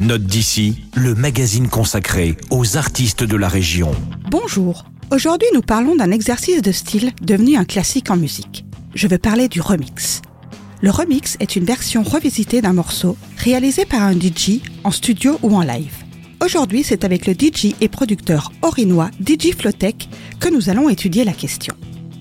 Note d'ici, le magazine consacré aux artistes de la région. Bonjour. Aujourd'hui, nous parlons d'un exercice de style devenu un classique en musique. Je veux parler du remix. Le remix est une version revisitée d'un morceau réalisé par un DJ en studio ou en live. Aujourd'hui, c'est avec le DJ et producteur orinois DJ Flotech que nous allons étudier la question.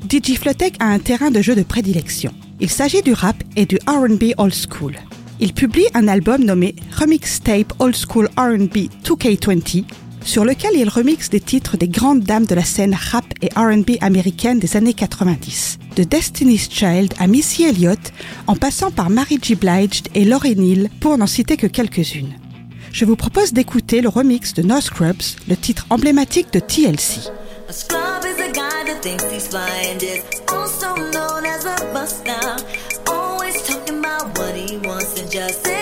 DJ Flotech a un terrain de jeu de prédilection. Il s'agit du rap et du RB old school. Il publie un album nommé Remix Tape Old School RB 2K20, sur lequel il remixe des titres des grandes dames de la scène rap et RB américaine des années 90, de Destiny's Child à Missy Elliott, en passant par Mary J. Blige et Laurie Neal, pour n'en citer que quelques-unes. Je vous propose d'écouter le remix de No Scrubs, le titre emblématique de TLC. Just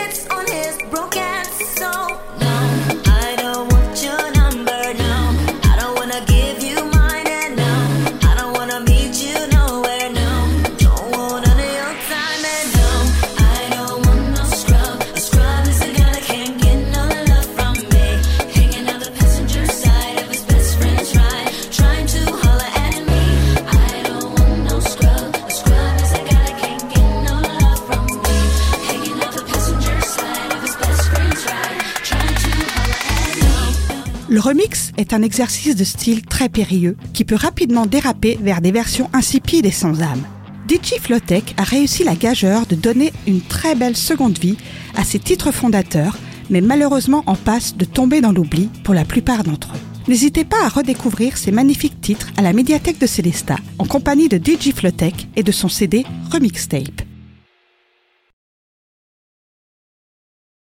Le remix est un exercice de style très périlleux qui peut rapidement déraper vers des versions insipides et sans âme. DJ Flotech a réussi la gageure de donner une très belle seconde vie à ses titres fondateurs, mais malheureusement en passe de tomber dans l'oubli pour la plupart d'entre eux. N'hésitez pas à redécouvrir ces magnifiques titres à la médiathèque de Célesta en compagnie de DJ Flotech et de son CD Remix Tape.